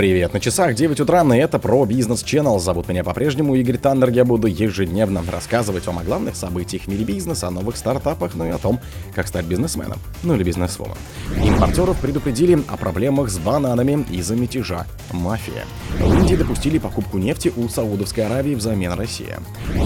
Привет, на часах 9 утра, и это про бизнес Channel. Зовут меня по-прежнему Игорь Таннер. Я буду ежедневно рассказывать вам о главных событиях в мире бизнеса, о новых стартапах, ну и о том, как стать бизнесменом, ну или бизнесвомом. Импортеров предупредили о проблемах с бананами из-за мятежа «Мафия». В Индии допустили покупку нефти у Саудовской Аравии взамен России.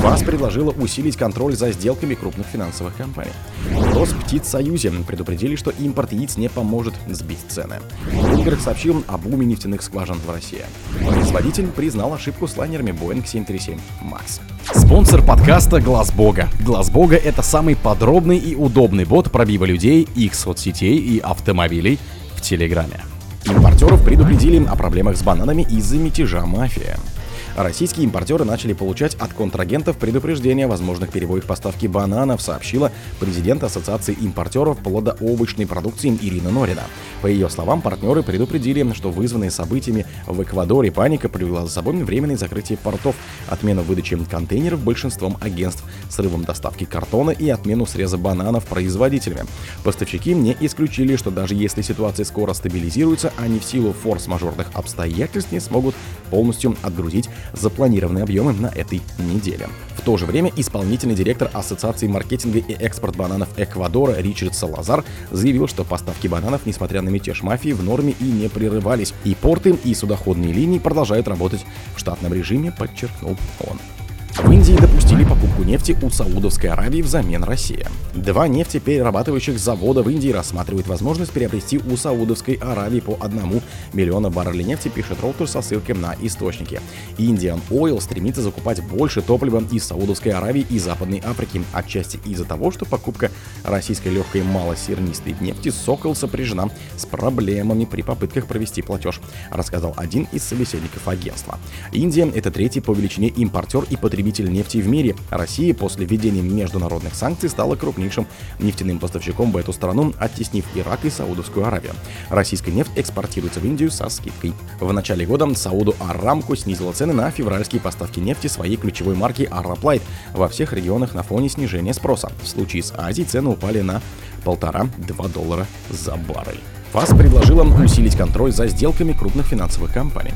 ВАЗ предложила усилить контроль за сделками крупных финансовых компаний. В Росптицсоюзе предупредили, что импорт яиц не поможет сбить цены. Bloomberg сообщил об уме нефтяных скважин в России. Производитель признал ошибку с лайнерами Boeing 737 MAX. Спонсор подкаста Глаз Бога. Глаз Бога это самый подробный и удобный бот пробива людей, их соцсетей и автомобилей в Телеграме. Импортеров предупредили о проблемах с бананами из-за мятежа мафия российские импортеры начали получать от контрагентов предупреждения о возможных перебоях поставки бананов, сообщила президент Ассоциации импортеров плодоовощной продукции Ирина Норина. По ее словам, партнеры предупредили, что вызванные событиями в Эквадоре паника привела за собой временное закрытие портов, отмену выдачи контейнеров большинством агентств, срывом доставки картона и отмену среза бананов производителями. Поставщики не исключили, что даже если ситуация скоро стабилизируется, они в силу форс-мажорных обстоятельств не смогут полностью отгрузить запланированные объемы на этой неделе. В то же время исполнительный директор Ассоциации маркетинга и экспорт бананов Эквадора Ричард Салазар заявил, что поставки бананов, несмотря на мятеж мафии, в норме и не прерывались. И порты, и судоходные линии продолжают работать в штатном режиме, подчеркнул он. В Индии допустили покупку нефти у Саудовской Аравии взамен России. Два нефтеперерабатывающих завода в Индии рассматривают возможность приобрести у Саудовской Аравии по одному миллиона баррелей нефти, пишет Reuters со ссылкой на источники. Indian Oil стремится закупать больше топлива из Саудовской Аравии и Западной Африки, отчасти из-за того, что покупка российской легкой малосернистой нефти «Сокол» сопряжена с проблемами при попытках провести платеж, рассказал один из собеседников агентства. Индия — это третий по величине импортер и потребитель нефти в мире. Россия после введения международных санкций стала крупнейшим нефтяным поставщиком в эту страну, оттеснив Ирак и Саудовскую Аравию. Российская нефть экспортируется в Индию со скидкой. В начале года Сауду Арамку снизила цены на февральские поставки нефти своей ключевой марки Араплайт во всех регионах на фоне снижения спроса. В случае с Азией цены упали на полтора-два доллара за баррель. ФАС предложила усилить контроль за сделками крупных финансовых компаний.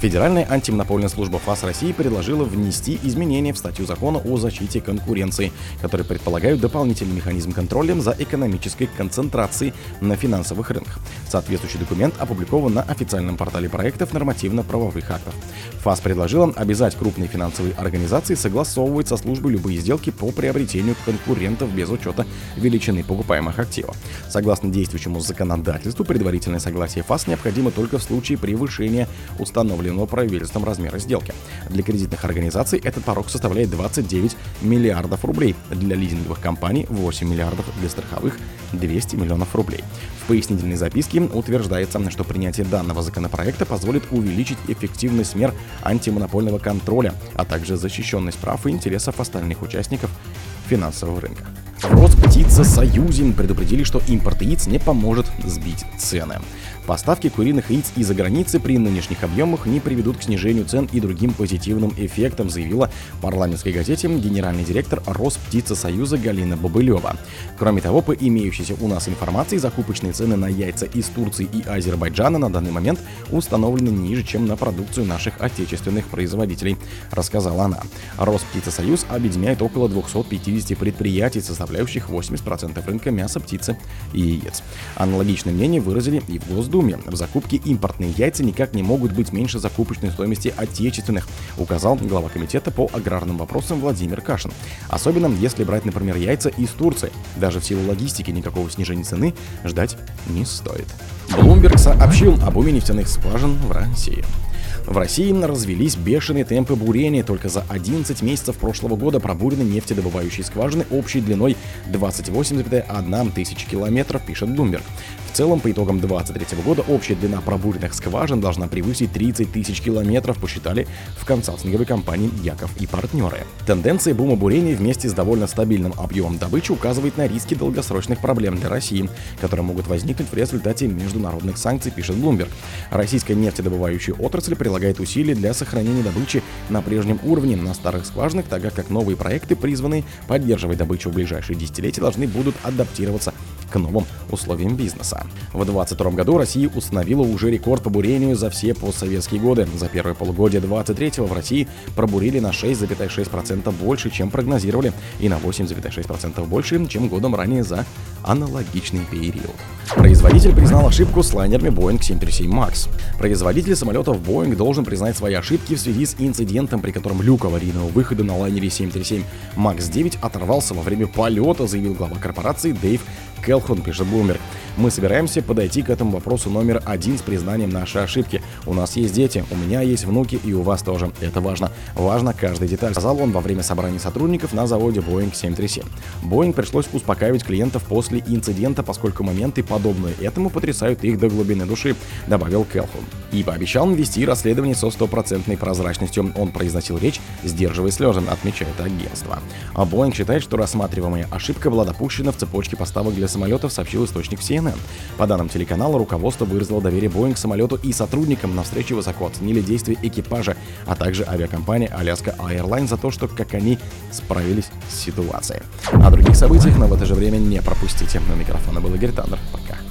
Федеральная антимонопольная служба ФАС России предложила внести изменения в статью закона о защите конкуренции, которые предполагают дополнительный механизм контроля за экономической концентрацией на финансовых рынках. Соответствующий документ опубликован на официальном портале проектов нормативно-правовых актов. ФАС предложила обязать крупные финансовые организации согласовывать со службой любые сделки по приобретению конкурентов без учета величины покупаемых активов. Согласно действующему законодательству, предварительное согласие ФАС необходимо только в случае превышения установленного правительством размера сделки. Для кредитных организаций этот порог составляет 29 миллиардов рублей, для лизинговых компаний 8 миллиардов, для страховых 200 миллионов рублей. В пояснительной записке утверждается, что принятие данного законопроекта позволит увеличить эффективность мер антимонопольного контроля, а также защищенность прав и интересов остальных участников финансового рынка. Росптицесоюзе предупредили, что импорт яиц не поможет сбить цены. Поставки куриных яиц из-за границы при нынешних объемах не приведут к снижению цен и другим позитивным эффектам, заявила в парламентской газете генеральный директор Росптицесоюза Галина Бобылева. Кроме того, по имеющейся у нас информации, закупочные цены на яйца из Турции и Азербайджана на данный момент установлены ниже, чем на продукцию наших отечественных производителей, рассказала она. Росптицесоюз объединяет около 250 предприятий, составляющих 80% рынка мяса, птицы и яиц. Аналогичное мнение выразили и в Госдуме. В закупке импортные яйца никак не могут быть меньше закупочной стоимости отечественных, указал глава комитета по аграрным вопросам Владимир Кашин. Особенно если брать, например, яйца из Турции. Даже в силу логистики никакого снижения цены ждать не стоит. Bloomberg сообщил об уме нефтяных скважин в России. В России развелись бешеные темпы бурения. Только за 11 месяцев прошлого года пробурены нефтедобывающие скважины общей длиной 28,1 тысяч километров, пишет Bloomberg. В целом, по итогам 2023 года общая длина пробуренных скважин должна превысить 30 тысяч километров, посчитали в консалтинговой компании Яков и партнеры. Тенденция бума бурения вместе с довольно стабильным объемом добычи указывает на риски долгосрочных проблем для России, которые могут возникнуть в результате международных санкций, пишет Bloomberg. Российская нефтедобывающая отрасль прилагает усилия для сохранения добычи на прежнем уровне на старых скважинах, так как новые проекты, призванные поддерживать добычу в ближайшие десятилетия, должны будут адаптироваться к новым условиям бизнеса. В 2022 году Россия установила уже рекорд по бурению за все постсоветские годы. За первое полугодие 23 в России пробурили на 6,6% больше, чем прогнозировали, и на 8,6% больше, чем годом ранее за аналогичный период. Производитель признал ошибку с лайнерами Boeing 737 MAX. Производитель самолетов Boeing должен признать свои ошибки в связи с инцидентом, при котором люк аварийного выхода на лайнере 737 MAX 9 оторвался во время полета, заявил глава корпорации Дэйв Келхон, пишет Bloomberg. Мы собираемся подойти к этому вопросу номер один с признанием нашей ошибки. У нас есть дети, у меня есть внуки и у вас тоже. Это важно. Важно каждая деталь, сказал он во время собрания сотрудников на заводе Boeing 737. Boeing пришлось успокаивать клиентов после инцидента, поскольку моменты подобные этому потрясают их до глубины души, добавил Келхон. И пообещал ввести расследование со стопроцентной прозрачностью. Он произносил речь, сдерживая слезы, отмечает агентство. А Boeing считает, что рассматриваемая ошибка была допущена в цепочке поставок для самолетов, сообщил источник. CNN. По данным телеканала, руководство выразило доверие Boeing самолету и сотрудникам на встрече высоко оценили действия экипажа, а также авиакомпании Alaska Airlines за то, что как они справились с ситуацией. О других событиях, но в это же время не пропустите. На микрофона был Игорь Таннер. Пока.